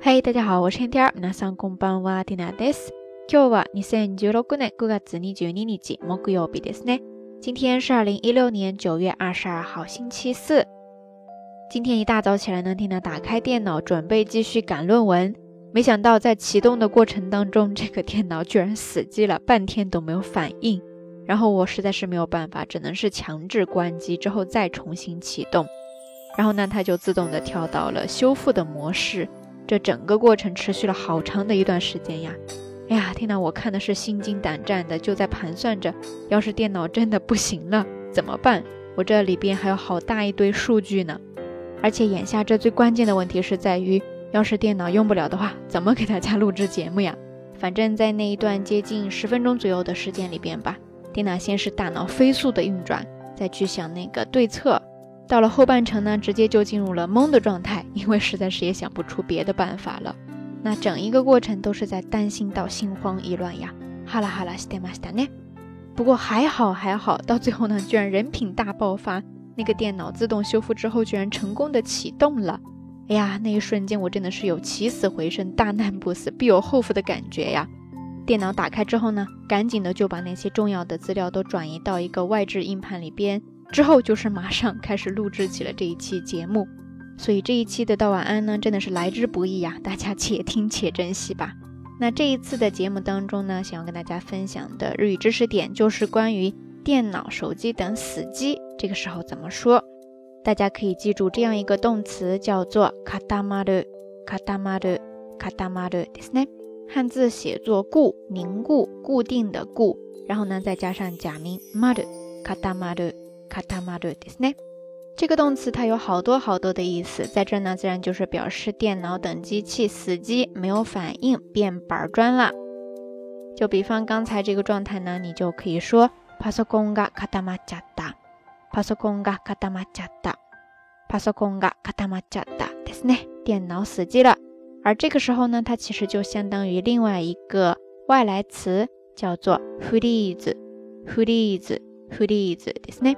嘿，大家好，我是天天。皆さんこんばんは、ティナです。今日は二千十六年九月二十二日木曜日ですね。今天是二零一六年九月二十二号，星期四。今天一大早起来呢，听娜打开电脑准备继续赶论文，没想到在启动的过程当中，这个电脑居然死机了，半天都没有反应。然后我实在是没有办法，只能是强制关机之后再重新启动。然后呢，它就自动的跳到了修复的模式。 这整个过程持续了好长的一段时间呀！哎呀，天呐，我看的是心惊胆战的，就在盘算着，要是电脑真的不行了怎么办？我这里边还有好大一堆数据呢。而且眼下这最关键的问题是在于，要是电脑用不了的话，怎么给大家录制节目呀？反正，在那一段接近十分钟左右的时间里边吧，电脑先是大脑飞速的运转，再去想那个对策。到了后半程呢，直接就进入了懵的状态，因为实在是也想不出别的办法了。那整一个过程都是在担心到心慌意乱呀。哈啦哈啦，西德玛西达呢？不过还好还好，到最后呢，居然人品大爆发。那个电脑自动修复之后，居然成功的启动了。哎呀，那一瞬间我真的是有起死回生、大难不死必有后福的感觉呀！电脑打开之后呢，赶紧的就把那些重要的资料都转移到一个外置硬盘里边，之后就是马上开始录制起了这一期节目。所以这一期的道晚安呢，真的是来之不易呀，大家且听且珍惜吧。那这一次的节目当中呢，想要跟大家分享的日语知识点就是关于。电脑、手机等死机，这个时候怎么说？大家可以记住这样一个动词，叫做卡达马的卡达马的卡达马的，ですね。汉字写作固、凝固、固定的固，然后呢再加上假名马的卡达马的卡达马的，ですね。 这个动词它有好多好多的意思，在这呢自然就是表示电脑等机器死机，没有反应，变板砖了。就比方刚才这个状态呢，你就可以说。パソコンが固まっちゃった。パソコンが固まっちゃった。パソコンが固まっちゃったですね。电脑死机了。而这个时候呢，它其实就相当于另外一个外来词，叫做 freeze。freeze freeze ですね。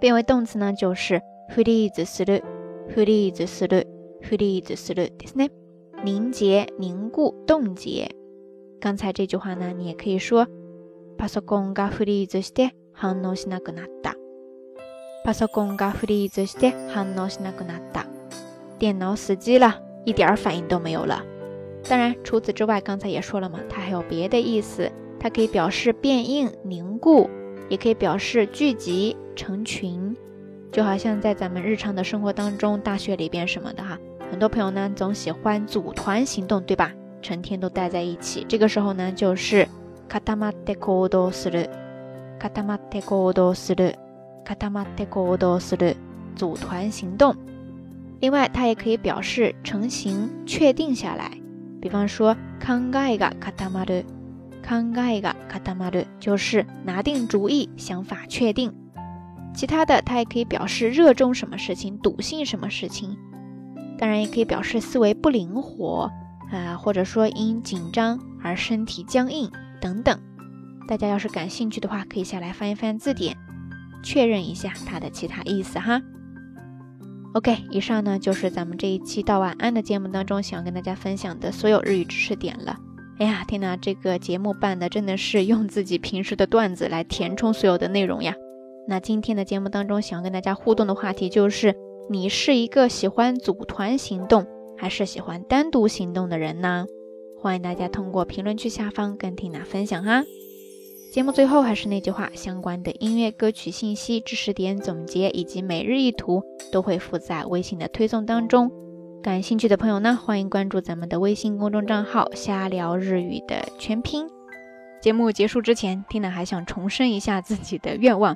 变为动词呢，就是 freeze する。freeze する。freeze するですね。凝结、凝固、冻结。刚才这句话呢，你也可以说。パソコンがフリーズして反応しなくなった。パソコンがフリーズして反応しなくなった。电脑死机了，一点反应都没有了。当然，除此之外，刚才也说了嘛，它还有别的意思。它可以表示变硬、凝固，也可以表示聚集、 成群。就好像在咱们日常的生活当中，大学里边什么的哈，很多朋友呢总喜欢组团行动，对吧？成天都待在一起，这个时候呢就是。固まって行動する。固まって行動する。固まって行動する。组团行动。另外，它也可以表示成型、确定下来。比方说，考えが固まる。考えが固まる就是拿定主意、想法确定。 其他的，它也可以表示热衷什么事情、笃信什么事情。当然，也可以表示思维不灵活啊，或者说因紧张而身体僵硬。等等，大家要是感兴趣的话，可以下来翻一翻字典，确认一下它的其他意思哈。OK，以上呢就是咱们这一期道晚安的节目当中想要跟大家分享的所有日语知识点了。哎呀，天呐，这个节目办的真的是用自己平时的段子来填充所有的内容呀。那今天的节目当中想要跟大家互动的话题就是：你是一个喜欢组团行动，还是喜欢单独行动的人呢？欢迎大家通过评论区下方跟缇娜分享哈。节目最后还是那句话，相关的音乐歌曲信息、知识点总结以及每日一图都会附在微信的推送当中。感兴趣的朋友呢，欢迎关注咱们的微信公众账号“瞎聊日语”的全拼。节目结束之前，缇娜还想重申一下自己的愿望，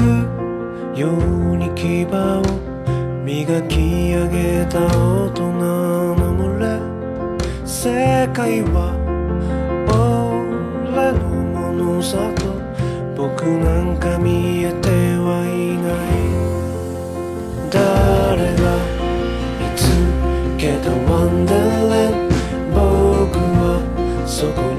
くように牙を磨き上げた大人の群れ世界は俺のものさと僕なんか見えてはいない。誰が見つけたワンダーラン僕はそこ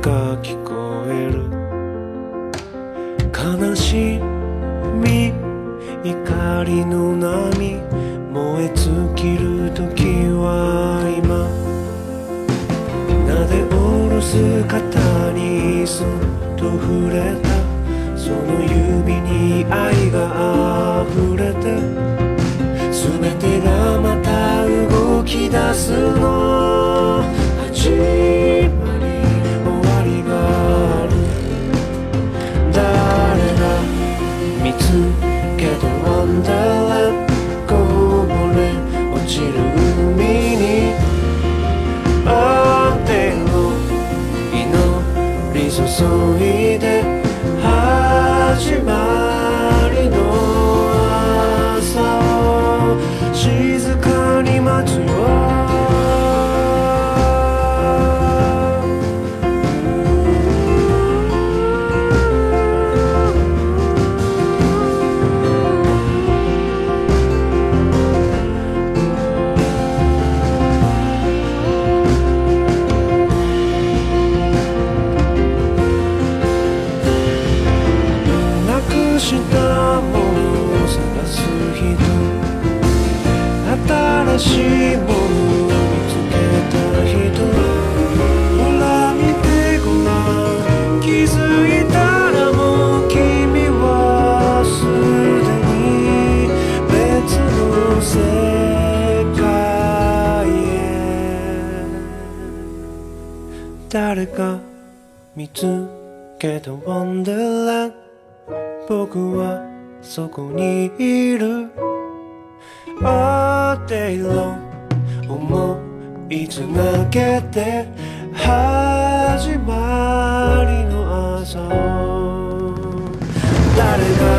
が聞こえる。悲しみ怒りの波燃え尽きる時は今。なで下ろす肩にそっと触れた？その指に愛が溢れて？全てがまた動き出すの？始ま 소리들 하지 마. 誰か見つけたワンダーラン僕はそこにいる。all day long 思いつなげて始まりの朝を。誰が